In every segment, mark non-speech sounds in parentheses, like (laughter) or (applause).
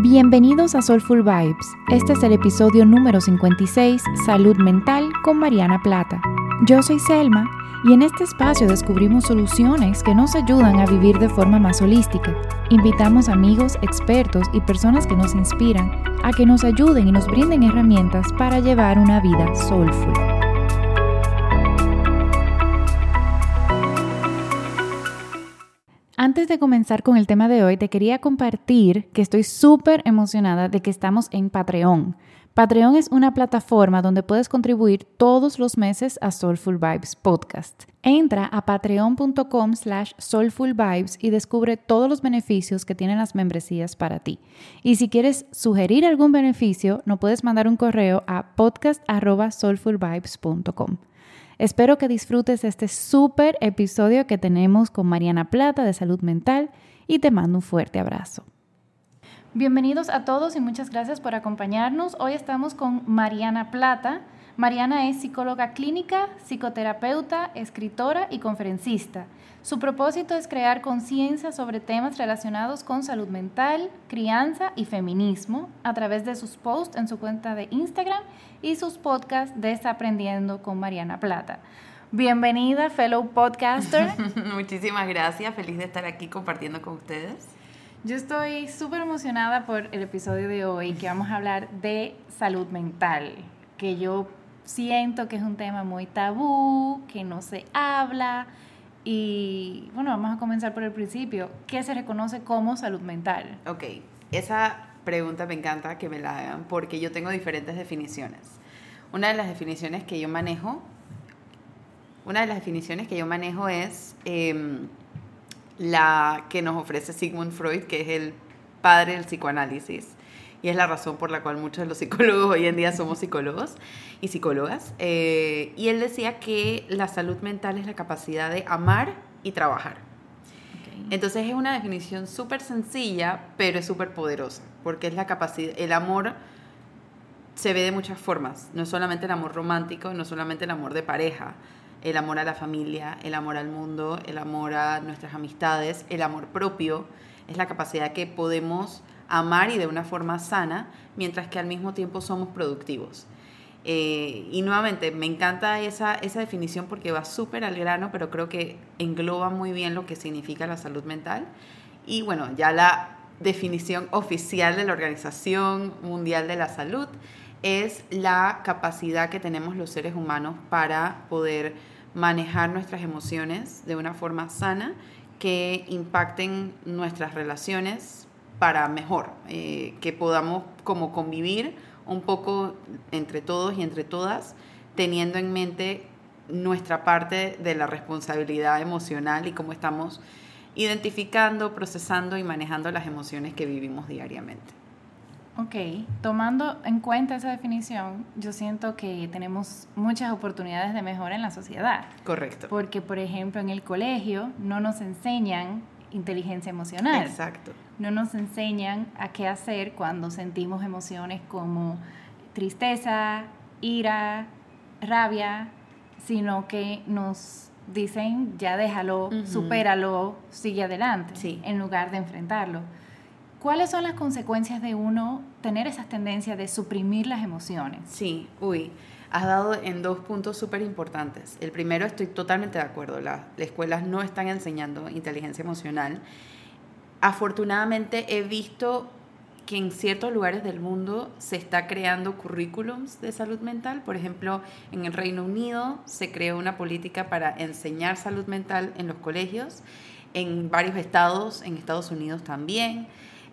Bienvenidos a Soulful Vibes. Este es el episodio número 56, Salud Mental con Mariana Plata. Yo soy Selma y en este espacio descubrimos soluciones que nos ayudan a vivir de forma más holística. Invitamos amigos, expertos y personas que nos inspiran a que nos ayuden y nos brinden herramientas para llevar una vida soulful. Antes de comenzar con el tema de hoy, te quería compartir que estoy súper emocionada de que estamos en Patreon. Patreon es una plataforma donde puedes contribuir todos los meses a Soulful Vibes Podcast. Entra a patreon.com slash soulfulvibes y descubre todos los beneficios que tienen las membresías para ti. Y si quieres sugerir algún beneficio, no puedes mandar un correo a podcast.soulfulvibes.com. Espero que disfrutes este súper episodio que tenemos con Mariana Plata de Salud Mental y te mando un fuerte abrazo. Bienvenidos a todos y muchas gracias por acompañarnos. Hoy estamos con Mariana Plata. Mariana es psicóloga clínica, psicoterapeuta, escritora y conferencista. Su propósito es crear conciencia sobre temas relacionados con salud mental, crianza y feminismo a través de sus posts en su cuenta de Instagram y sus podcasts Desaprendiendo con Mariana Plata. Bienvenida, fellow podcaster. (laughs) Muchísimas gracias, feliz de estar aquí compartiendo con ustedes. Yo estoy súper emocionada por el episodio de hoy, que vamos a hablar de salud mental, que yo siento que es un tema muy tabú, que no se habla y bueno, vamos a comenzar por el principio. ¿Qué se reconoce como salud mental? Ok, esa pregunta me encanta que me la hagan porque yo tengo diferentes definiciones. Una de las definiciones que yo manejo, una de las definiciones que yo manejo es em, la que nos ofrece Sigmund Freud, que es el padre del psicoanálisis y es la razón por la cual muchos de los psicólogos hoy en día somos psicólogos y psicólogas. Eh, y él decía que la salud mental es la capacidad de amar y trabajar. Entonces es una definición súper sencilla, pero es súper poderosa, porque es la capacidad, el amor se ve de muchas formas, no solamente el amor romántico, no solamente el amor de pareja, el amor a la familia, el amor al mundo, el amor a nuestras amistades, el amor propio, es la capacidad que podemos amar y de una forma sana, mientras que al mismo tiempo somos productivos. Eh, y nuevamente, me encanta esa, esa definición porque va súper al grano, pero creo que engloba muy bien lo que significa la salud mental. Y bueno, ya la definición oficial de la Organización Mundial de la Salud es la capacidad que tenemos los seres humanos para poder manejar nuestras emociones de una forma sana que impacten nuestras relaciones para mejor, eh, que podamos como convivir un poco entre todos y entre todas, teniendo en mente nuestra parte de la responsabilidad emocional y cómo estamos identificando, procesando y manejando las emociones que vivimos diariamente. Ok, tomando en cuenta esa definición, yo siento que tenemos muchas oportunidades de mejora en la sociedad. Correcto. Porque, por ejemplo, en el colegio no nos enseñan inteligencia emocional. Exacto. No nos enseñan a qué hacer cuando sentimos emociones como tristeza, ira, rabia, sino que nos dicen ya déjalo, supéralo, sigue adelante, sí. en lugar de enfrentarlo. ¿Cuáles son las consecuencias de uno tener esas tendencias de suprimir las emociones? Sí, uy, has dado en dos puntos súper importantes. El primero, estoy totalmente de acuerdo, las escuelas no están enseñando inteligencia emocional. Afortunadamente he visto que en ciertos lugares del mundo se está creando currículums de salud mental. Por ejemplo, en el Reino Unido se creó una política para enseñar salud mental en los colegios. En varios estados, en Estados Unidos también.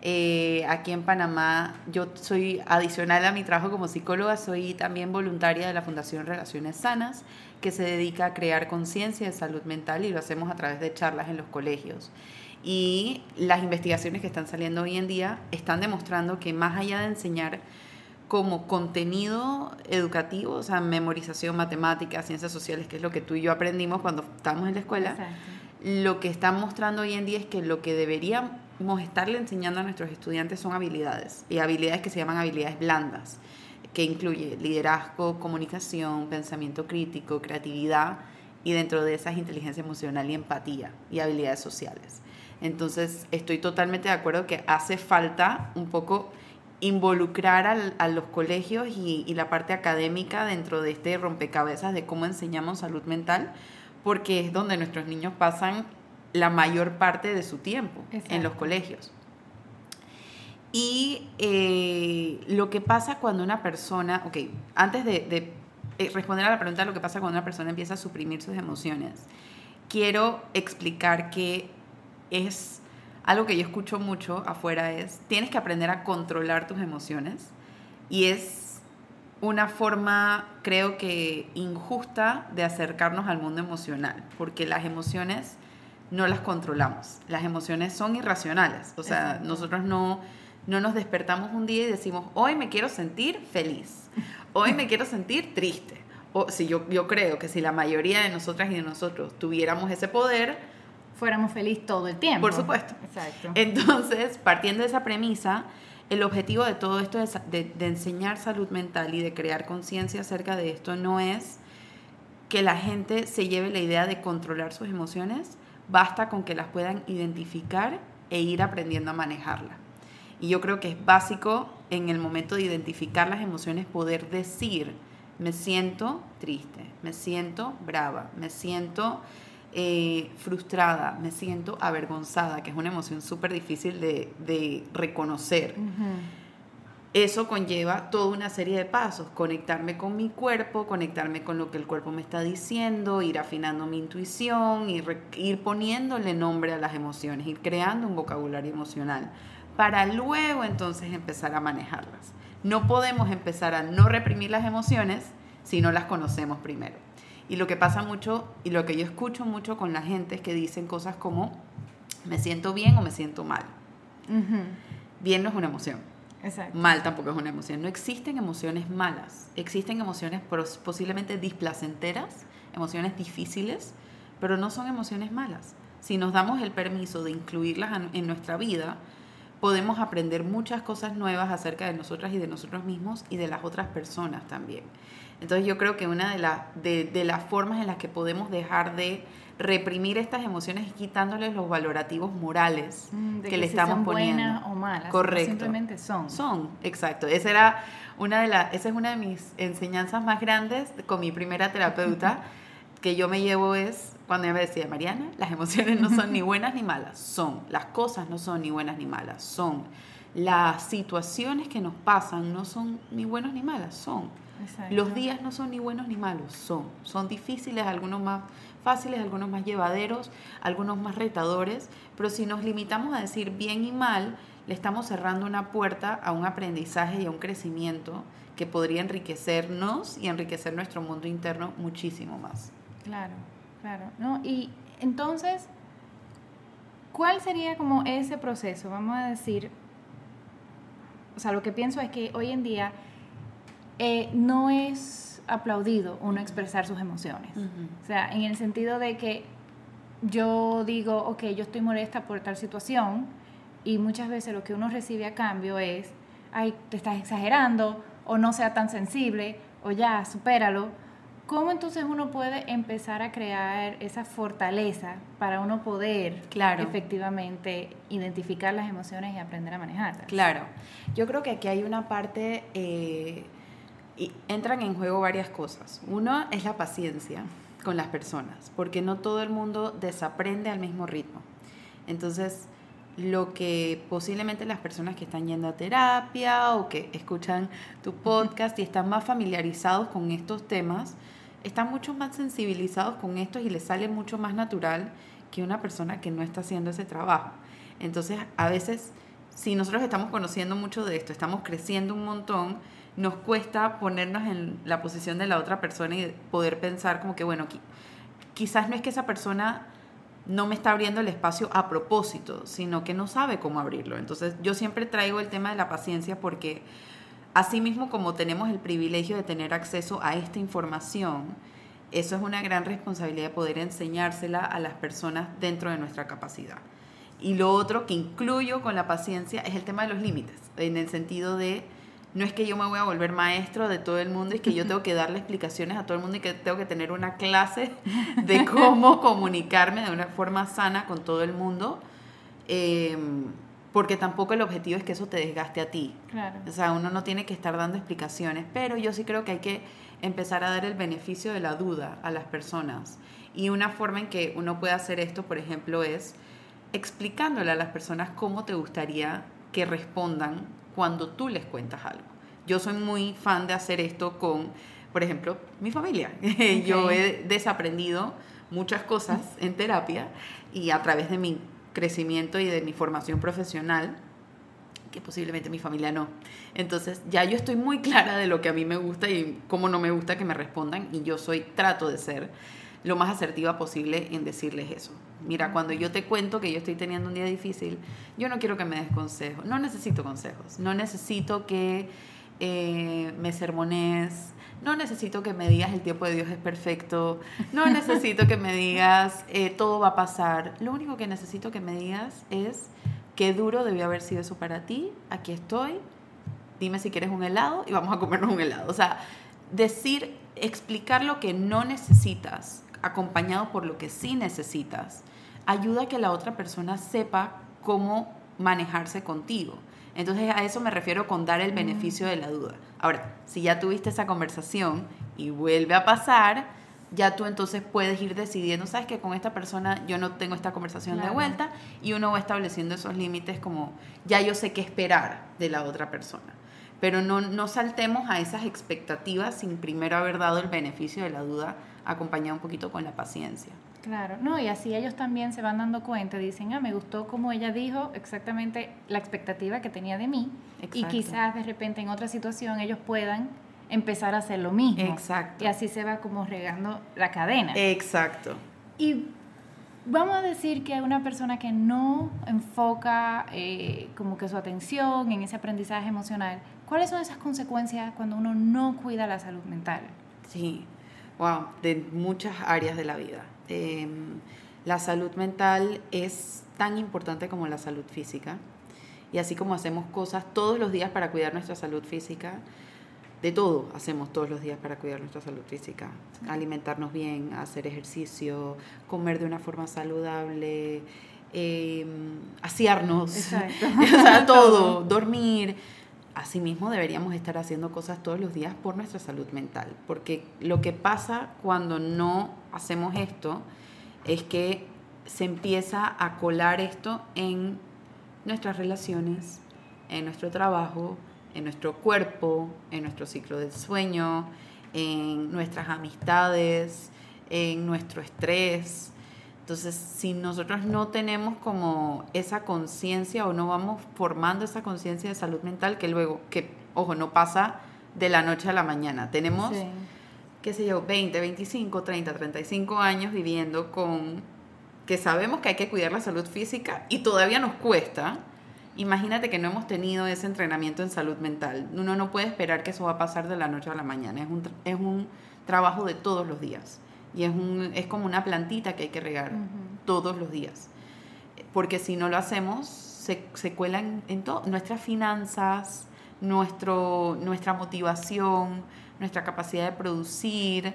Eh, aquí en Panamá, yo soy adicional a mi trabajo como psicóloga, soy también voluntaria de la Fundación Relaciones Sanas, que se dedica a crear conciencia de salud mental y lo hacemos a través de charlas en los colegios. Y las investigaciones que están saliendo hoy en día están demostrando que más allá de enseñar como contenido educativo, o sea, memorización, matemáticas, ciencias sociales, que es lo que tú y yo aprendimos cuando estábamos en la escuela, lo que están mostrando hoy en día es que lo que deberíamos estarle enseñando a nuestros estudiantes son habilidades, y habilidades que se llaman habilidades blandas, que incluye liderazgo, comunicación, pensamiento crítico, creatividad, y dentro de esas inteligencia emocional y empatía y habilidades sociales. Entonces, estoy totalmente de acuerdo que hace falta un poco involucrar a los colegios y, y, la parte académica dentro de este rompecabezas de cómo enseñamos salud mental, porque es donde nuestros niños pasan la mayor parte de su tiempo en los colegios. Y eh, lo que pasa cuando una persona, ok, antes de, eh, responder a la pregunta de lo que pasa cuando una persona empieza a suprimir sus emociones, quiero explicar que es algo que yo escucho mucho afuera es, tienes que aprender a controlar tus emociones y es una forma, creo que, injusta de acercarnos al mundo emocional, porque las emociones no las controlamos. Las emociones son irracionales. O sea, nosotros no, no nos despertamos un día y decimos, hoy me quiero sentir feliz, hoy me quiero sentir triste. O si yo, yo creo que si la mayoría de nosotras y de nosotros tuviéramos ese poder, fuéramos felices todo el tiempo. Por supuesto. Exacto. Entonces, partiendo de esa premisa, el objetivo de todo esto de, de enseñar salud mental y de crear conciencia acerca de esto no es que la gente se lleve la idea de controlar sus emociones, Basta con que las puedan identificar e ir aprendiendo a manejarla. Y yo creo que es básico en el momento de identificar las emociones poder decir, me siento triste, me siento brava, me siento eh, frustrada, me siento avergonzada, que es una emoción súper difícil de, reconocer eso conlleva toda una serie de pasos, conectarme con mi cuerpo, conectarme con lo que el cuerpo me está diciendo, ir afinando mi intuición, ir, ir poniéndole nombre a las emociones, ir creando un vocabulario emocional, para luego entonces empezar a manejarlas. No podemos empezar a no reprimir las emociones si no las conocemos primero. Y lo que pasa mucho, y lo que yo escucho mucho con la gente es que dicen cosas como, me siento bien o me siento mal. Bien no es una emoción Mal tampoco es una emoción. No existen emociones malas. Existen emociones posiblemente displacenteras, emociones difíciles, pero no son emociones malas. Si nos damos el permiso de incluirlas en nuestra vida, podemos aprender muchas cosas nuevas acerca de nosotras y de nosotros mismos y de las otras personas también. Entonces yo creo que una de, de las formas en las que podemos dejar de reprimir estas emociones y quitándoles los valorativos morales mm, que, le estamos poniendo. Buenas o malas. Correcto. Simplemente son. Son, exacto. Esa era una de las, esa es una de mis enseñanzas más grandes con mi primera terapeuta (laughs) que yo me llevo es cuando ella me decía, Mariana, las emociones no son ni (laughs) buenas ni malas, son. Las cosas no son ni buenas ni malas, son. Las situaciones que nos pasan no son ni buenas ni malas, son. Los días no son ni buenos ni malos, son. Son difíciles, algunos más fáciles, algunos más llevaderos, algunos más retadores, pero si nos limitamos a decir bien y mal, le estamos cerrando una puerta a un aprendizaje y a un crecimiento que podría enriquecernos y enriquecer nuestro mundo interno muchísimo más. Claro, claro. ¿no? Y entonces, ¿cuál sería como ese proceso? Vamos a decir, o sea, lo que pienso es que hoy en día eh, no es aplaudido uno expresar sus emociones. O sea, en el sentido de que yo digo, ok, yo estoy molesta por tal situación y muchas veces lo que uno recibe a cambio es, ay, te estás exagerando o no sea tan sensible o ya, supéralo. ¿Cómo entonces uno puede empezar a crear esa fortaleza para uno poder claro. efectivamente identificar las emociones y aprender a manejarlas? Claro, yo creo que aquí hay una parte eh, y entran en juego varias cosas. Uno es la paciencia con las personas, porque no todo el mundo desaprende al mismo ritmo. Entonces, lo que posiblemente las personas que están yendo a terapia o que escuchan tu podcast y están más familiarizados con estos temas, están mucho más sensibilizados con esto y les sale mucho más natural que una persona que no está haciendo ese trabajo. Entonces, a veces, si nosotros estamos conociendo mucho de esto, estamos creciendo un montón, nos cuesta ponernos en la posición de la otra persona y poder pensar como que, bueno, quizás no es que esa persona no me está abriendo el espacio a propósito, sino que no sabe cómo abrirlo. Entonces yo siempre traigo el tema de la paciencia porque así mismo como tenemos el privilegio de tener acceso a esta información, eso es una gran responsabilidad de poder enseñársela a las personas dentro de nuestra capacidad. Y lo otro que incluyo con la paciencia es el tema de los límites, en el sentido de no es que yo me voy a volver maestro de todo el mundo, es que yo tengo que darle explicaciones a todo el mundo y que tengo que tener una clase de (laughs) cómo comunicarme de una forma sana con todo el mundo. Em, porque tampoco el objetivo es que eso te desgaste a ti. Claro. O sea, uno no tiene que estar dando explicaciones, pero yo sí creo que hay que empezar a dar el beneficio de la duda a las personas. Y una forma en que uno puede hacer esto, por ejemplo, es explicándole a las personas cómo te gustaría que respondan cuando tú les cuentas algo. Yo soy muy fan de hacer esto con, por ejemplo, mi familia. (laughs) Yo he desaprendido muchas cosas en terapia y a través de mi crecimiento y de mi formación profesional, que posiblemente mi familia no. Entonces ya yo estoy muy clara de lo que a mí me gusta y cómo no me gusta que me respondan y yo soy, trato de ser lo más asertiva posible en decirles eso. Mira, cuando yo te cuento que yo estoy teniendo un día difícil, yo no quiero que me des consejos, no necesito consejos, no necesito que eh, me sermones, no necesito que me digas el tiempo de Dios es perfecto, no (laughs) necesito que me digas eh, todo va a pasar, lo único que necesito que me digas es qué duro debió haber sido eso para ti, aquí estoy, dime si quieres un helado y vamos a comernos un helado. O sea, decir, explicar lo que no necesitas acompañado por lo que sí necesitas, ayuda a que la otra persona sepa cómo manejarse contigo. Entonces a eso me refiero con dar el mm. beneficio de la duda. Ahora, si ya tuviste esa conversación y vuelve a pasar, ya tú entonces puedes ir decidiendo, sabes que con esta persona yo no tengo esta conversación de vuelta y uno va estableciendo esos límites como ya yo sé qué esperar de la otra persona. Pero no, no saltemos a esas expectativas sin primero haber dado el beneficio de la duda acompañado un poquito con la paciencia. Claro, no, y así ellos también se van dando cuenta, dicen, ah, me gustó como ella dijo exactamente la expectativa que tenía de mí y quizás de repente en otra situación ellos puedan empezar a hacer lo mismo. Exacto. Y así se va como regando la cadena. Exacto. Y vamos a decir que una persona que no enfoca eh, como que su atención en ese aprendizaje emocional, ¿cuáles son esas consecuencias cuando uno no cuida la salud mental? Sí, wow, de muchas áreas de la vida. Em, la salud mental es tan importante como la salud física. Y así como hacemos cosas todos los días para cuidar nuestra salud física, de todo hacemos todos los días para cuidar nuestra salud física. Alimentarnos bien, hacer ejercicio, comer de una forma saludable, eh, asearnos, (laughs) (laughs) todo, dormir asimismo deberíamos estar haciendo cosas todos los días por nuestra salud mental, porque lo que pasa cuando no hacemos esto es que se empieza a colar esto en nuestras relaciones, en nuestro trabajo, en nuestro cuerpo, en nuestro ciclo del sueño, en nuestras amistades, en nuestro estrés, entonces, si nosotros no tenemos como esa conciencia o no vamos formando esa conciencia de salud mental, que luego, que, ojo, no pasa de la noche a la mañana. Tenemos, qué sé yo, 20, 25, 30, 35 años viviendo con que sabemos que hay que cuidar la salud física y todavía nos cuesta. Imagínate que no hemos tenido ese entrenamiento en salud mental. Uno no puede esperar que eso va a pasar de la noche a la mañana. Es un, es un trabajo de todos los días y es, un, es como una plantita que hay que regar todos los días. Porque si no lo hacemos, se, se cuelan en todo, nuestras finanzas, nuestro, nuestra motivación, nuestra capacidad de producir.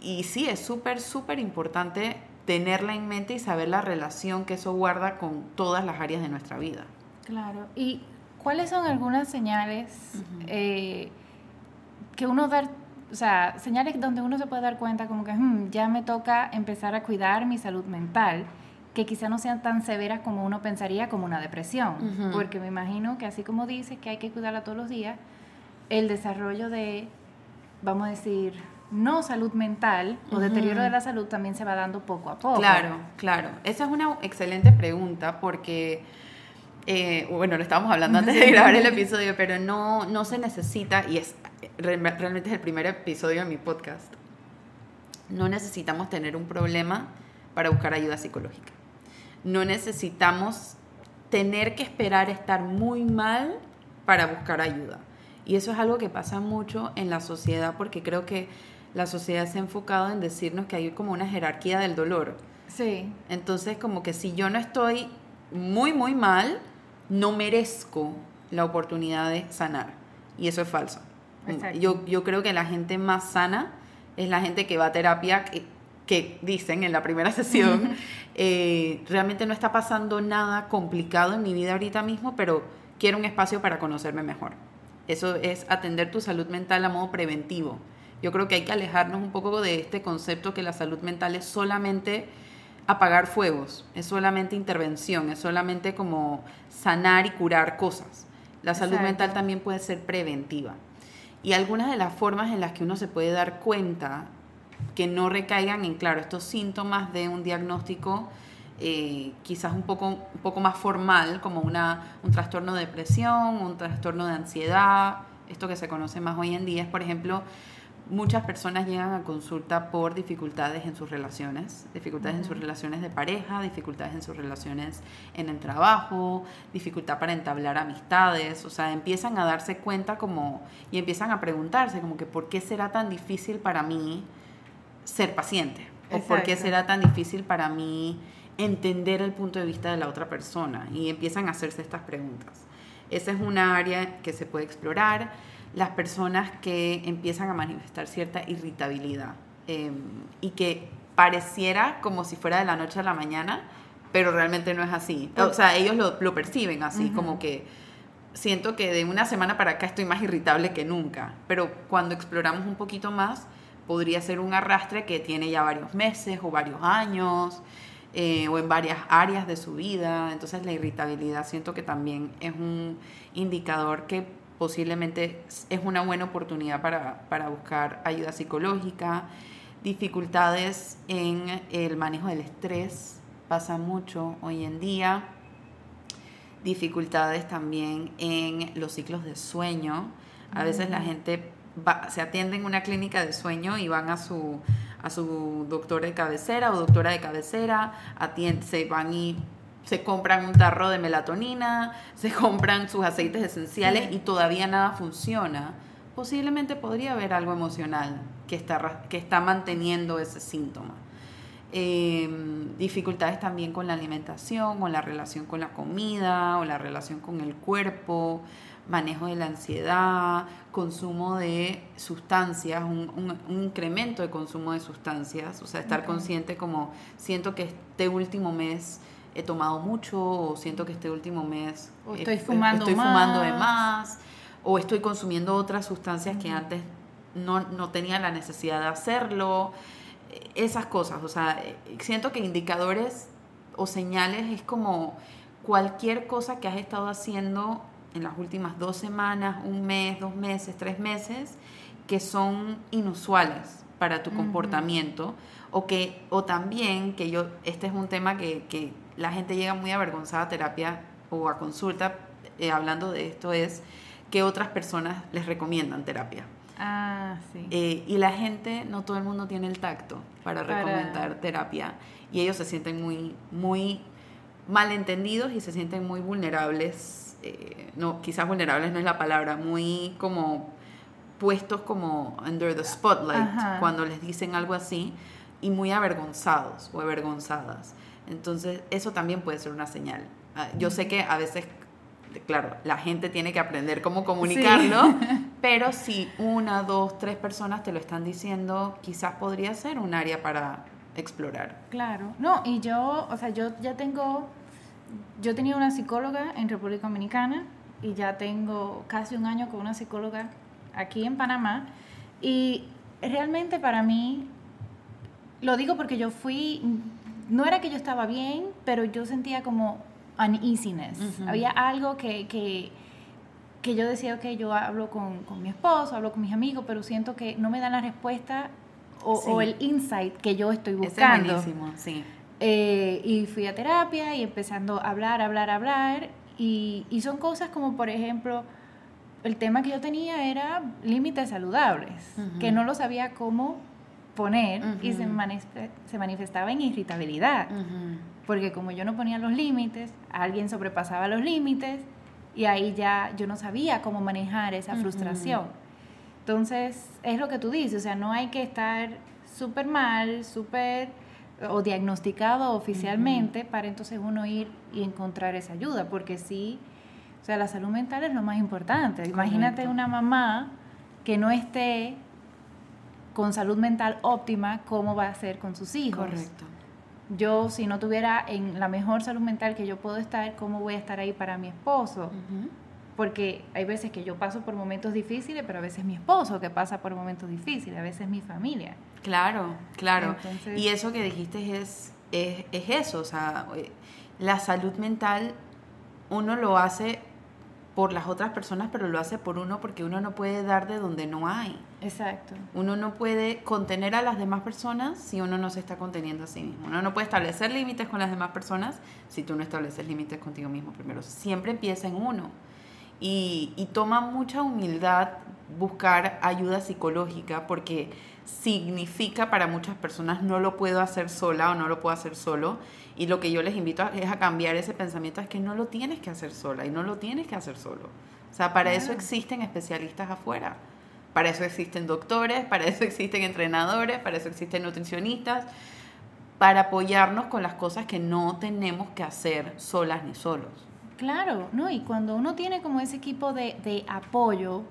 Y sí, es súper, súper importante tenerla en mente y saber la relación que eso guarda con todas las áreas de nuestra vida. Claro. ¿Y cuáles son algunas señales eh, que uno da o sea, señales donde uno se puede dar cuenta como que hmm, ya me toca empezar a cuidar mi salud mental, que quizá no sean tan severas como uno pensaría como una depresión, porque me imagino que así como dice que hay que cuidarla todos los días, el desarrollo de, vamos a decir, no salud mental o deterioro de la salud también se va dando poco a poco. Claro, claro. Esa es una excelente pregunta porque... Eh, bueno, lo estábamos hablando antes de grabar el (laughs) episodio, pero no, no se necesita, y es realmente es el primer episodio de mi podcast, no necesitamos tener un problema para buscar ayuda psicológica. No necesitamos tener que esperar estar muy mal para buscar ayuda. Y eso es algo que pasa mucho en la sociedad porque creo que la sociedad se ha enfocado en decirnos que hay como una jerarquía del dolor. Sí. Entonces, como que si yo no estoy muy, muy mal, no merezco la oportunidad de sanar. Y eso es falso. Yo, yo creo que la gente más sana es la gente que va a terapia, que, dicen en la primera (laughs) sesión (laughs) eh, realmente no está pasando nada complicado en mi vida ahorita mismo, pero quiero un espacio para conocerme mejor. Eso es atender tu salud mental a modo preventivo. Yo creo que hay que alejarnos un poco de este concepto que la salud mental es solamente apagar fuegos, es solamente intervención, es solamente como sanar y curar cosas. La salud mental también puede ser preventiva. Y algunas de las formas en las que uno se puede dar cuenta que no recaigan en, claro, estos síntomas de un diagnóstico eh, quizás un poco, un poco más formal, como una, un trastorno de depresión, un trastorno de ansiedad, esto que se conoce más hoy en día. Es, por ejemplo, muchas personas llegan a consulta por dificultades en sus relaciones, dificultades en sus relaciones de pareja, dificultades en sus relaciones en el trabajo, dificultad para entablar amistades, o sea, empiezan a darse cuenta como y empiezan a preguntarse como que por qué será tan difícil para mí ser paciente o por qué será tan difícil para mí entender el punto de vista de la otra persona y empiezan a hacerse estas preguntas. Esa es una área que se puede explorar las personas que empiezan a manifestar cierta irritabilidad em, y que pareciera como si fuera de la noche a la mañana, pero realmente no es así. O sea, ellos lo, perciben así, como que siento que de una semana para acá estoy más irritable que nunca, pero cuando exploramos un poquito más, podría ser un arrastre que tiene ya varios meses o varios años. Eh, o en varias áreas de su vida. Entonces la irritabilidad siento que también es un indicador que posiblemente es una buena oportunidad para, buscar ayuda psicológica, dificultades en el manejo del estrés, pasa mucho hoy en día, dificultades también en los ciclos de sueño. A veces la gente se atiende en una clínica de sueño y van a su, a su doctor de cabecera o doctora de cabecera, se van y se compran un tarro de melatonina, (laughs) se compran sus aceites esenciales y todavía nada funciona, posiblemente podría haber algo emocional que está, que está manteniendo ese síntoma. Em, dificultades también con la alimentación, o la relación con la comida, o la relación con el cuerpo, manejo de la ansiedad, consumo de sustancias, un, incremento de consumo de sustancias, o sea, estar consciente como siento que este último mes he tomado mucho o siento que este último mes o estoy, fumando, estoy fumando de más o estoy consumiendo otras sustancias que antes no, no, tenía la necesidad de hacerlo. Esas cosas, o sea, siento que indicadores o señales es como cualquier cosa que has estado haciendo en las últimas dos semanas, un mes, dos meses, tres meses, que son inusuales para tu comportamiento o que o también que yo este es un tema que, que la gente llega muy avergonzada a terapia o a consulta eh, hablando de esto es que otras personas les recomiendan terapia. Ah, sí. Eh, y la gente, no todo el mundo tiene el tacto para, recomendar terapia y ellos se sienten muy, muy malentendidos y se sienten muy vulnerables. Eh, no, quizás vulnerables no es la palabra, muy como puestos como under the spotlight cuando les dicen algo así y muy avergonzados o avergonzadas. Entonces, eso también puede ser una señal. Ah, yo sé que a veces, claro, la gente tiene que aprender cómo comunicarlo, (laughs) pero si una, dos, tres personas te lo están diciendo, quizás podría ser un área para explorar. Claro. No, y yo, o sea, yo ya tengo, yo tenía una psicóloga en República Dominicana y ya tengo casi un año con una psicóloga aquí en Panamá y realmente para mí, lo digo porque yo fui no era que yo estaba bien, pero yo sentía como uneasiness. Había algo que, que, que, yo decía, que yo hablo con, con, mi esposo, hablo con mis amigos, pero siento que no me dan la respuesta o, el insight que yo estoy buscando. Es buenísimo, sí. Eh, y fui a terapia y empezando a hablar, hablar, hablar. Y, y son cosas como, por ejemplo, el tema que yo tenía era límites saludables, que no lo sabía cómo poner y se, se, manifestaba en irritabilidad. Porque como yo no ponía los límites, alguien sobrepasaba los límites y ahí ya yo no sabía cómo manejar esa frustración. Entonces, es lo que tú dices, o sea, no hay que estar súper mal, súper o diagnosticado oficialmente para entonces uno ir y encontrar esa ayuda, porque sí, o sea, la salud mental es lo más importante. Imagínate una mamá que no esté con salud mental óptima, cómo va a ser con sus hijos. Correcto. yo si no tuviera en la mejor salud mental que yo puedo estar, ¿cómo voy a estar ahí para mi esposo? Porque hay veces que yo paso por momentos difíciles, pero a veces mi esposo que pasa por momentos difíciles, a veces mi familia. Claro, claro. y eso que dijiste es, es, es eso, o sea, eh, la salud mental uno lo hace por las otras personas, pero lo hace por uno porque uno no puede dar de donde no hay. Exacto. Uno no puede contener a las demás personas si uno no se está conteniendo a sí mismo. Uno no puede establecer límites con las demás personas si tú no estableces límites contigo mismo primero. Siempre empieza en uno. Y, y toma mucha humildad buscar ayuda psicológica porque significa para muchas personas no lo puedo hacer sola o no lo puedo hacer solo y lo que yo les invito es a cambiar ese pensamiento, es que no lo tienes que hacer sola y no lo tienes que hacer solo. O sea, para eso existen especialistas afuera. Para eso existen doctores, para eso existen entrenadores, para eso existen nutricionistas, para apoyarnos con las cosas que no tenemos que hacer solas ni solos. Claro, ¿no? Y cuando uno tiene como ese equipo de, de apoyo,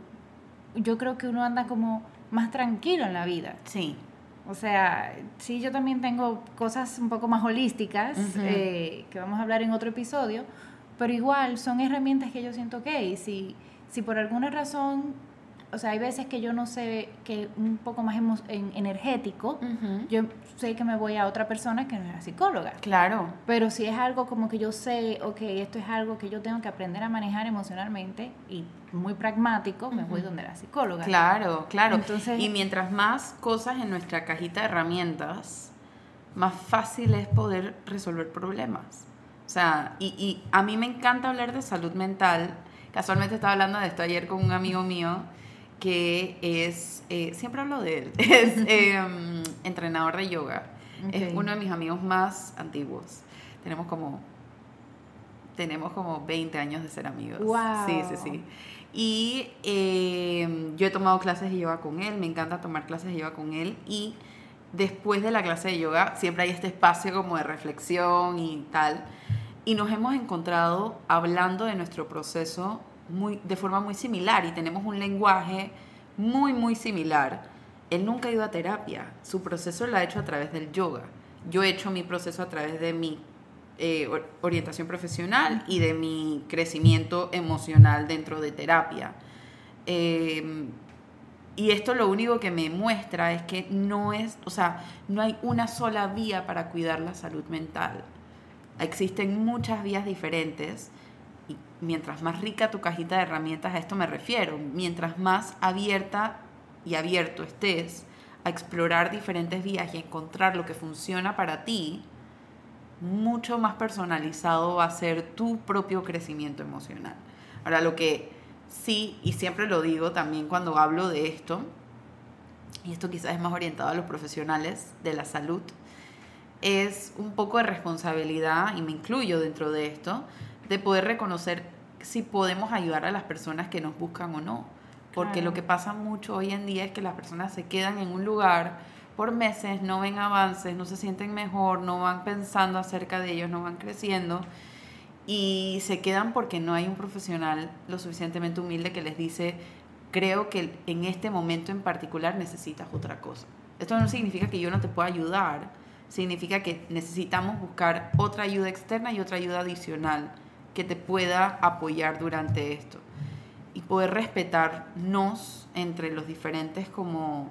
yo creo que uno anda como más tranquilo en la vida. Sí. O sea, sí, yo también tengo cosas un poco más holísticas eh, que vamos a hablar en otro episodio, pero igual son herramientas que yo siento que si, si por alguna razón o sea, hay veces que yo no sé, que un poco más energético, yo sé que me voy a otra persona que no es la psicóloga. Claro. Pero si es algo como que yo sé, ok, esto es algo que yo tengo que aprender a manejar emocionalmente y muy pragmático, me voy donde la psicóloga. Claro, claro. Entonces, y mientras más cosas en nuestra cajita de herramientas, más fácil es poder resolver problemas. O sea, y, y a mí me encanta hablar de salud mental. Casualmente estaba hablando de esto ayer con un amigo mío que es, eh, siempre hablo de él, (laughs) es (laughs) em, entrenador de yoga. Es uno de mis amigos más antiguos. Tenemos como, tenemos como 20 años de ser amigos. Sí, sí, sí. Y em, yo he tomado clases de yoga con él, me encanta tomar clases de yoga con él y después de la clase de yoga siempre hay este espacio como de reflexión y tal. Y nos hemos encontrado hablando de nuestro proceso muy, de forma muy similar y tenemos un lenguaje muy, muy similar. Él nunca ha ido a terapia, su proceso lo ha hecho a través del yoga. Yo he hecho mi proceso a través de mi eh, orientación profesional y de mi crecimiento emocional dentro de terapia. Em, y esto lo único que me muestra es que no es, o sea, no hay una sola vía para cuidar la salud mental. Existen muchas vías diferentes mientras más rica tu cajita de herramientas, a esto me refiero, mientras más abierta y abierto estés a explorar diferentes vías y encontrar lo que funciona para ti, mucho más personalizado va a ser tu propio crecimiento emocional. Ahora, lo que sí, y siempre lo digo también cuando hablo de esto, y esto quizás es más orientado a los profesionales de la salud, es un poco de responsabilidad, y me incluyo dentro de esto, de poder reconocer si podemos ayudar a las personas que nos buscan o no. Porque lo que pasa mucho hoy en día es que las personas se quedan en un lugar por meses, no ven avances, no se sienten mejor, no van pensando acerca de ellos, no van creciendo y se quedan porque no hay un profesional lo suficientemente humilde que les dice, creo que en este momento en particular necesitas otra cosa. Esto no significa que yo no te pueda ayudar, significa que necesitamos buscar otra ayuda externa y otra ayuda adicional que te pueda apoyar durante esto y poder respetarnos entre los diferentes como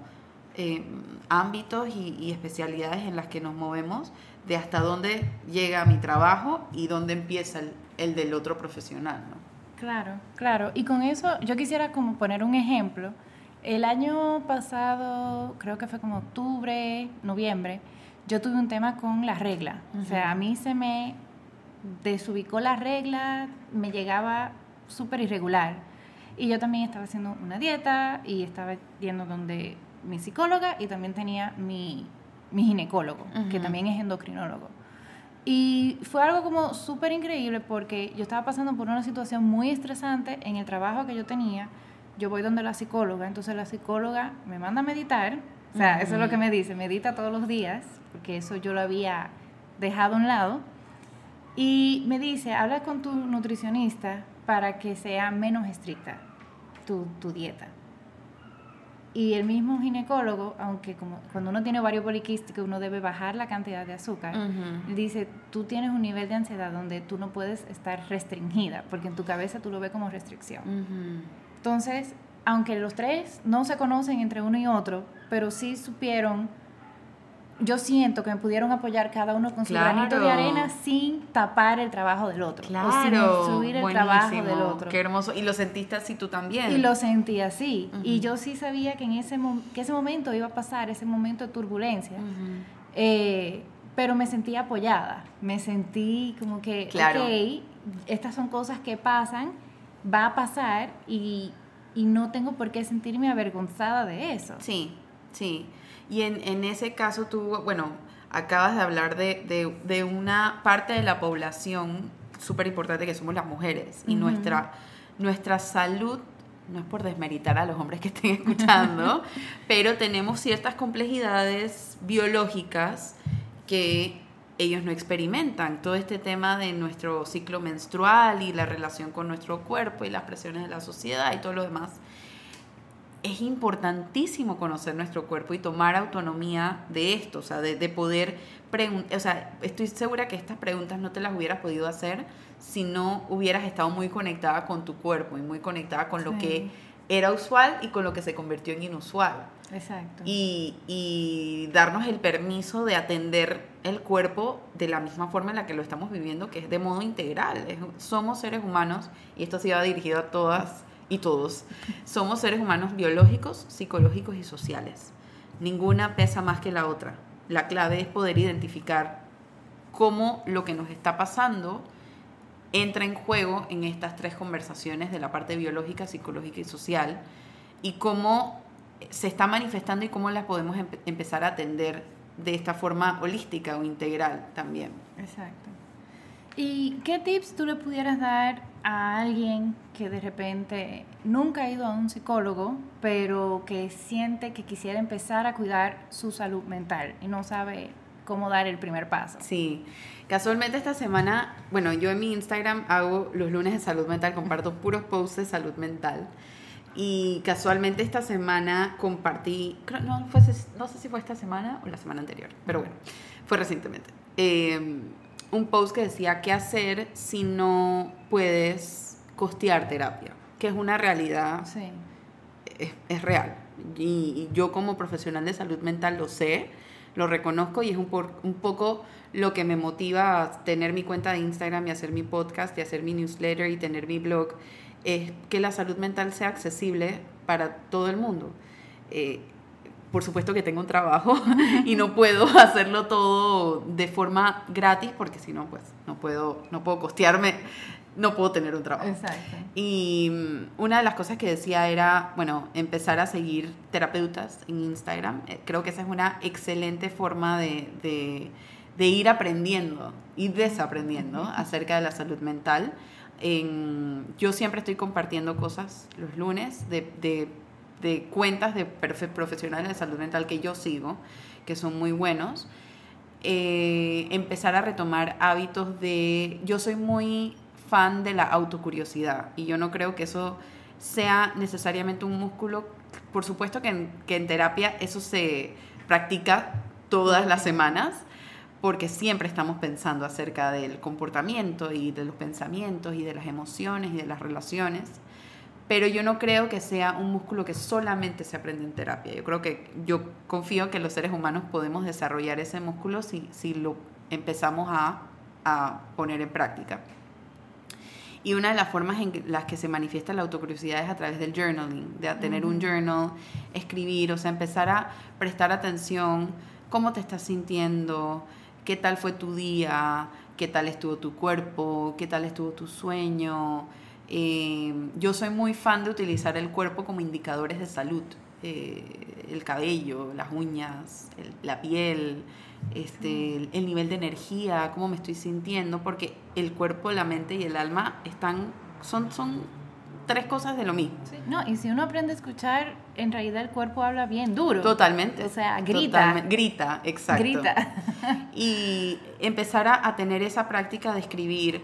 eh, ámbitos y, especialidades en las que nos movemos, de hasta dónde llega mi trabajo y dónde empieza el, del otro profesional. ¿no? Claro, claro. Y con eso yo quisiera como poner un ejemplo. El año pasado, creo que fue como octubre, noviembre, yo tuve un tema con la regla. O sea, a mí se me desubicó la regla, me llegaba súper irregular. Y yo también estaba haciendo una dieta y estaba yendo donde mi psicóloga y también tenía mi, mi ginecólogo, que también es endocrinólogo. Y fue algo como súper increíble porque yo estaba pasando por una situación muy estresante en el trabajo que yo tenía. Yo voy donde la psicóloga, entonces la psicóloga me manda a meditar, o sea, eso es lo que me dice, medita todos los días, porque eso yo lo había dejado a un lado y me dice, habla con tu nutricionista para que sea menos estricta tu, tu dieta. Y el mismo ginecólogo, aunque como cuando uno tiene ovario poliquístico uno debe bajar la cantidad de azúcar, dice, tú tienes un nivel de ansiedad donde tú no puedes estar restringida, porque en tu cabeza tú lo ves como restricción. Entonces, aunque los tres no se conocen entre uno y otro, pero sí supieron yo siento que me pudieron apoyar cada uno con su granito de arena sin tapar el trabajo del otro. Claro. O sin subir el trabajo del otro. Qué hermoso. Y lo sentiste así tú también. Y lo sentí así. Y yo sí sabía que en ese, que ese momento iba a pasar, ese momento de turbulencia. Eh, pero me sentí apoyada. Me sentí como que, claro. ok, estas son cosas que pasan, va a pasar y, y no tengo por qué sentirme avergonzada de eso. Sí, sí. Y en, en ese caso tú, bueno, acabas de hablar de, de, de una parte de la población súper importante que somos las mujeres y nuestra, nuestra salud no es por desmeritar a los hombres que estén escuchando, (laughs) pero tenemos ciertas complejidades biológicas que ellos no experimentan. Todo este tema de nuestro ciclo menstrual y la relación con nuestro cuerpo y las presiones de la sociedad y todo lo demás es importantísimo conocer nuestro cuerpo y tomar autonomía de esto, o sea, de, poder preguntar, o sea, estoy segura que estas preguntas no te las hubieras podido hacer si no hubieras estado muy conectada con tu cuerpo y muy conectada con lo que era usual y con lo que se convirtió en inusual. Exacto. Y, y, darnos el permiso de atender el cuerpo de la misma forma en la que lo estamos viviendo, que es de modo integral. somos seres humanos y esto se va dirigido a todas y todos, somos seres humanos biológicos, psicológicos y sociales. Ninguna pesa más que la otra. La clave es poder identificar cómo lo que nos está pasando entra en juego en estas tres conversaciones de la parte biológica, psicológica y social y cómo se está manifestando y cómo las podemos empezar a atender de esta forma holística o integral también. Exacto. ¿Y qué tips tú le pudieras dar a alguien que de repente nunca ha ido a un psicólogo, pero que siente que quisiera empezar a cuidar su salud mental y no sabe cómo dar el primer paso? Sí, casualmente esta semana, bueno, yo en mi Instagram hago los lunes de salud mental, comparto puros posts de salud mental. Y casualmente esta semana compartí, no, fue, no sé si fue esta semana o la semana anterior, pero bueno, fue recientemente. Eh, un post que decía qué hacer si no puedes costear terapia, que es una realidad, sí. es, real. Y, yo como profesional de salud mental lo sé, lo reconozco y es un, un poco lo que me motiva a tener mi cuenta de Instagram y hacer mi podcast y hacer mi newsletter y tener mi blog, es que la salud mental sea accesible para todo el mundo. Eh, por supuesto que tengo un trabajo (laughs) y no puedo (laughs) hacerlo todo de forma gratis porque si no, pues no puedo, no puedo costearme, no puedo tener un trabajo. Exacto. Y mm, una de las cosas que decía era, bueno, empezar a seguir terapeutas en Instagram. Eh, creo que esa es una excelente forma de, de, ir aprendiendo y desaprendiendo acerca de la salud mental. En, yo siempre estoy compartiendo cosas los lunes de, de de cuentas de profesionales de salud mental que yo sigo, que son muy buenos, eh, empezar a retomar hábitos de... Yo soy muy fan de la autocuriosidad y yo no creo que eso sea necesariamente un músculo. Por supuesto que en, que en terapia eso se practica todas las semanas, porque siempre estamos pensando acerca del comportamiento y de los pensamientos y de las emociones y de las relaciones pero yo no creo que sea un músculo que solamente se aprende en terapia. Yo creo que yo confío que los seres humanos podemos desarrollar ese músculo si, si lo empezamos a, a, poner en práctica. Y una de las formas en las que se manifiesta la autocuriosidad es a través del journaling, de tener un journal, escribir, o sea, empezar a prestar atención, cómo te estás sintiendo, qué tal fue tu día, qué tal estuvo tu cuerpo, qué tal estuvo tu sueño, eh, yo soy muy fan de utilizar el cuerpo como indicadores de salud. Eh, el cabello, las uñas, la piel, este, el, nivel de energía, cómo me estoy sintiendo, porque el cuerpo, la mente y el alma están, son, son tres cosas de lo mismo. no, y si uno aprende a escuchar, en realidad el cuerpo habla bien duro. Totalmente. O sea, grita. grita, exacto. Grita. y empezar a, a tener esa práctica de escribir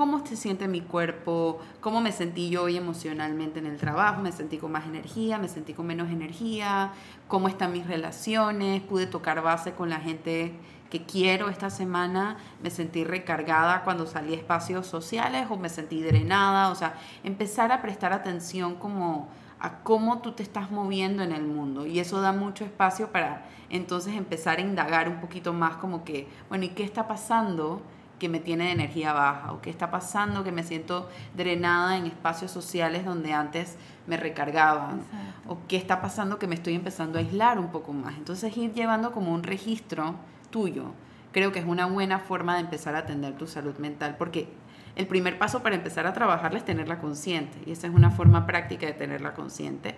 cómo se siente mi cuerpo, cómo me sentí yo hoy emocionalmente en el trabajo, me sentí con más energía, me sentí con menos energía, cómo están mis relaciones, pude tocar base con la gente que quiero esta semana, me sentí recargada cuando salí a espacios sociales o me sentí drenada, o sea, empezar a prestar atención como a cómo tú te estás moviendo en el mundo. Y eso da mucho espacio para entonces empezar a indagar un poquito más como que, bueno, ¿y qué está pasando? Que me tiene de energía baja o qué está pasando que me siento drenada en espacios sociales donde antes me recargaban o qué está pasando que me estoy empezando a aislar un poco más. Entonces ir llevando como un registro tuyo creo que es una buena forma de empezar a atender tu salud mental porque el primer paso para empezar a trabajarla es tenerla consciente y esa es una forma práctica de tenerla consciente.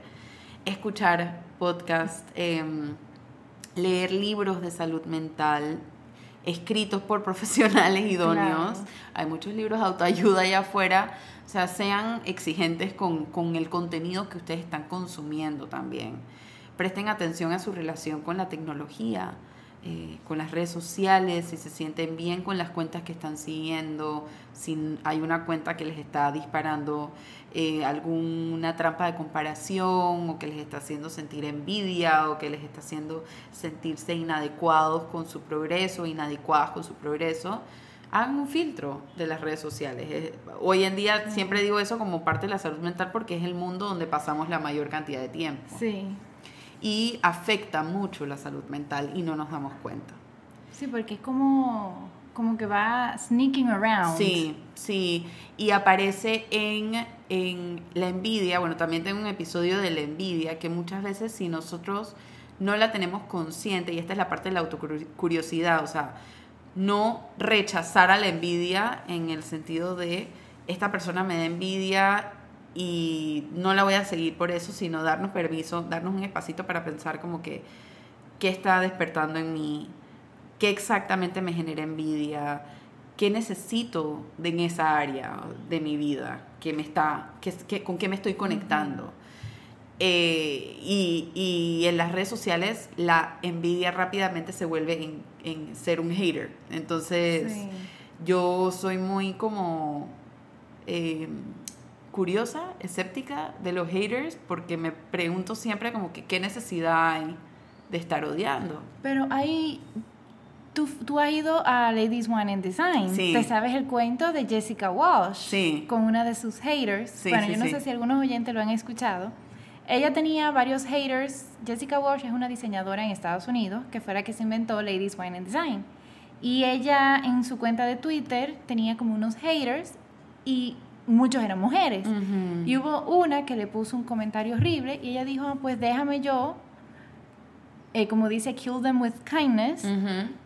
Escuchar podcast, em, leer libros de salud mental, escritos por profesionales idóneos. Hay muchos libros de autoayuda allá afuera. O sea, sean exigentes con, con, el contenido que ustedes están consumiendo también. Presten atención a su relación con la tecnología. Eh, con las redes sociales, si se sienten bien con las cuentas que están siguiendo, si hay una cuenta que les está disparando eh, alguna trampa de comparación o que les está haciendo sentir envidia o que les está haciendo sentirse inadecuados con su progreso, inadecuadas con su progreso, hagan un filtro de las redes sociales. Eh, hoy en día siempre digo eso como parte de la salud mental porque es el mundo donde pasamos la mayor cantidad de tiempo. Sí y afecta mucho la salud mental y no nos damos cuenta. Sí, porque es como, como que va sneaking around. Sí, sí, y aparece en, en la envidia, bueno, también tengo un episodio de la envidia que muchas veces si nosotros no la tenemos consciente, y esta es la parte de la autocuriosidad, o sea, no rechazar a la envidia en el sentido de esta persona me da envidia y no la voy a seguir por eso, sino darnos permiso, darnos un espacito para pensar como que qué está despertando en mí, qué exactamente me genera envidia, qué necesito de en esa área de mi vida, que me está, que, con qué me estoy conectando. Eh, y, y, en las redes sociales la envidia rápidamente se vuelve en, en ser un hater. Entonces yo soy muy como... Eh, curiosa, escéptica de los haters porque me pregunto siempre como que qué necesidad hay de estar odiando. Pero hay... Tú, tú has ido a Ladies One in Design. Sí. ¿Te sabes el cuento de Jessica Walsh? Sí. Con una de sus haters. Sí, bueno, yo no sé si algunos oyentes lo han escuchado. Ella tenía varios haters. Jessica Walsh es una diseñadora en Estados Unidos que fue la que se inventó Ladies Wine and Design. Y ella en su cuenta de Twitter tenía como unos haters y muchos eran mujeres. Y hubo una que le puso un comentario horrible y ella dijo, pues déjame yo, eh, como dice, kill them with kindness.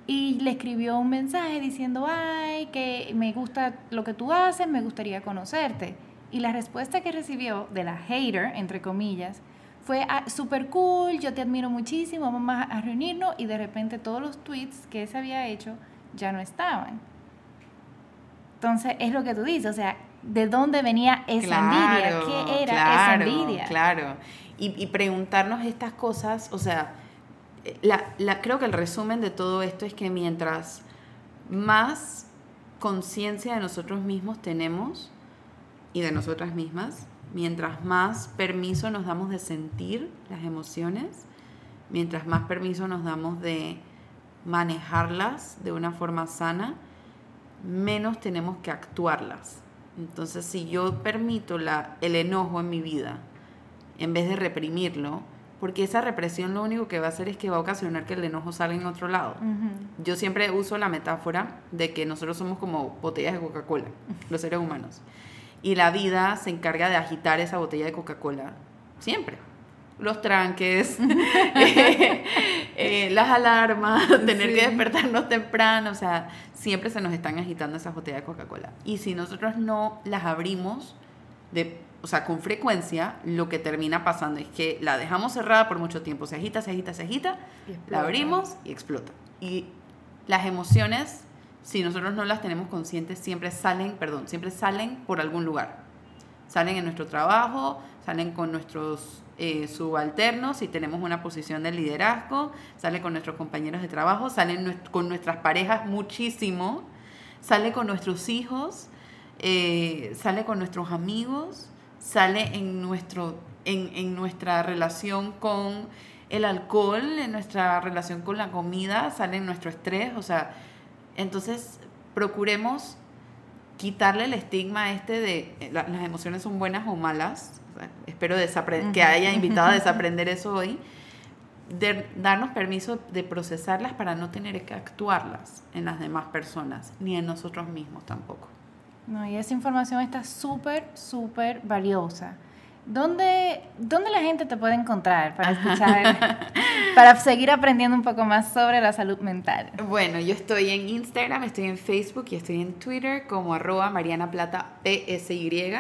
Y le escribió un mensaje diciendo, ay, que me gusta lo que tú haces, me gustaría conocerte. Y la respuesta que recibió de la hater, entre comillas, fue ah, súper cool, yo te admiro muchísimo, vamos a reunirnos. Y de repente todos los tweets que se había hecho ya no estaban. Entonces, es lo que tú dices, o sea, de dónde venía esa envidia, qué era esa envidia. Claro, y, y, preguntarnos estas cosas, o sea, la, la, creo que el resumen de todo esto es que mientras más conciencia de nosotros mismos tenemos y de nosotras mismas, mientras más permiso nos damos de sentir las emociones, mientras más permiso nos damos de manejarlas de una forma sana, menos tenemos que actuarlas entonces, si yo permito la, el enojo en mi vida, en vez de reprimirlo, porque esa represión lo único que va a hacer es que va a ocasionar que el enojo salga en otro lado. Yo siempre uso la metáfora de que nosotros somos como botellas de Coca-Cola, (laughs) los seres humanos. Y la vida se encarga de agitar esa botella de Coca-Cola siempre los tranques, (laughs) (laughs) eh, las alarmas, (laughs) tener que despertarnos temprano, o sea, siempre se nos están agitando esas botellas de Coca-Cola. Y si nosotros no las abrimos, de, o sea, con frecuencia, lo que termina pasando es que la dejamos cerrada por mucho tiempo, se agita, se agita, se agita, la abrimos y explota. Y las emociones, si nosotros no las tenemos conscientes, siempre salen, perdón, siempre salen por algún lugar. Salen en nuestro trabajo, salen con nuestros eh, subalternos, si tenemos una posición de liderazgo, sale con nuestros compañeros de trabajo, sale con nuestras parejas muchísimo, sale con nuestros hijos, eh, sale con nuestros amigos, sale en, nuestro, en, en nuestra relación con el alcohol, en nuestra relación con la comida, sale en nuestro estrés, o sea, entonces procuremos quitarle el estigma este de eh, las emociones son buenas o malas. Espero que haya invitado a desaprender eso hoy. De darnos permiso de procesarlas para no tener que actuarlas en las demás personas, ni en nosotros mismos tampoco. No, y esa información está súper, súper valiosa. ¿Dónde, ¿Dónde la gente te puede encontrar para escuchar, para seguir aprendiendo un poco más sobre la salud mental? Bueno, yo estoy en Instagram, estoy en Facebook y estoy en Twitter como arroba Mariana Plata PSY.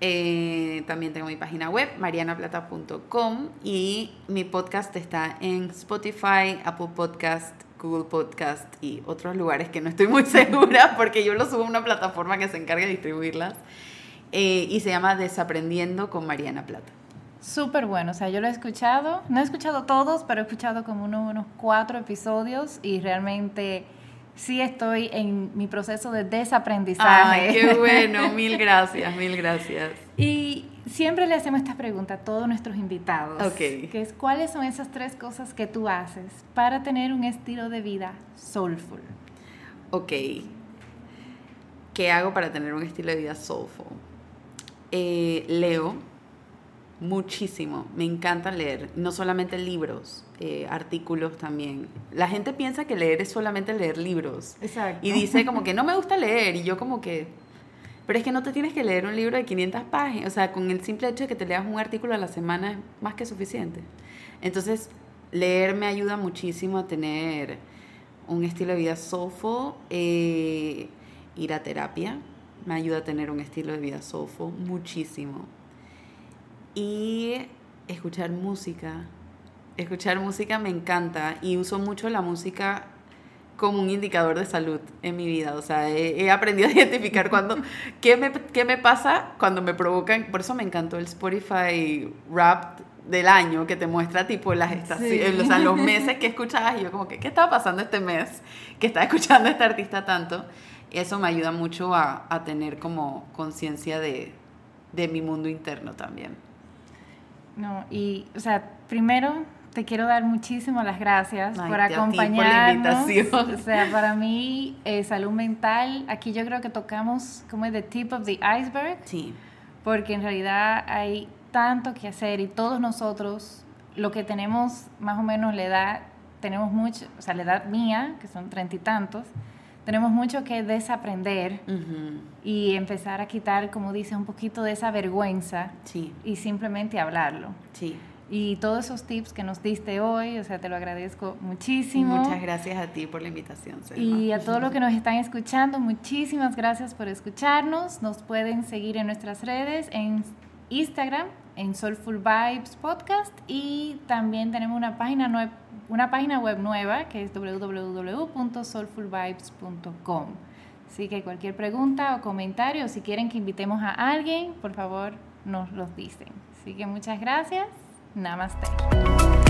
Eh, también tengo mi página web, marianaplata.com y mi podcast está en Spotify, Apple Podcast, Google Podcast y otros lugares que no estoy muy (laughs) segura porque yo lo subo a una plataforma que se encarga de distribuirlas. Eh, y se llama Desaprendiendo con Mariana Plata. Súper bueno, o sea, yo lo he escuchado, no he escuchado todos, pero he escuchado como unos, cuatro episodios y realmente sí estoy en mi proceso de desaprendizaje. Ay, qué bueno, mil gracias, mil gracias. (laughs) Y siempre le hacemos esta pregunta a todos nuestros invitados, Ok. que es ¿cuáles son esas tres cosas que tú haces para tener un estilo de vida soulful? Ok, ¿qué hago para tener un estilo de vida soulful? Eh, leo muchísimo, me encanta leer, no solamente libros, eh, artículos también. La gente piensa que leer es solamente leer libros. Exacto. Y dice como que no me gusta leer y yo como que... Pero es que no te tienes que leer un libro de 500 páginas, o sea, con el simple hecho de que te leas un artículo a la semana es más que suficiente. Entonces, leer me ayuda muchísimo a tener un estilo de vida soulful, eh, ir a terapia, me ayuda a tener un estilo de vida soulful muchísimo. Y escuchar música. Escuchar música me encanta y uso mucho la música como un indicador de salud en mi vida. O sea, he, aprendido a identificar cuando, (laughs) qué, me, qué me pasa cuando me provocan. Por eso me encantó el Spotify Rap del año que te muestra tipo las estaciones, o sea, los (laughs) meses que escuchabas y yo como que, ¿qué estaba pasando este mes que estaba escuchando a este artista tanto? eso me ayuda mucho a, a tener como conciencia de, de, mi mundo interno también. No, y, o sea, primero te quiero dar muchísimas las gracias por acompañarnos. Por la invitación. O sea, para mí, eh, salud mental, aquí yo creo que tocamos como es the tip of the iceberg. Sí. Porque en realidad hay tanto que hacer y todos nosotros, lo que tenemos más o menos la edad, tenemos mucho, o sea, la edad mía, que son treinta y tantos, tenemos mucho que desaprender y empezar a quitar, como dice, un poquito de esa vergüenza y simplemente hablarlo. Sí. Y todos esos tips que nos diste hoy, o sea, te lo agradezco muchísimo. Muchas gracias a ti por la invitación. Y a todos los que nos están escuchando, muchísimas gracias por escucharnos. Nos pueden seguir en nuestras redes, en Instagram, en Soulful Vibes Podcast y también tenemos una página una página web nueva que es www.soulfulvibes.com. Así que cualquier pregunta o comentario, si quieren que invitemos a alguien, por favor nos los dicen. Así que muchas gracias. Namaste.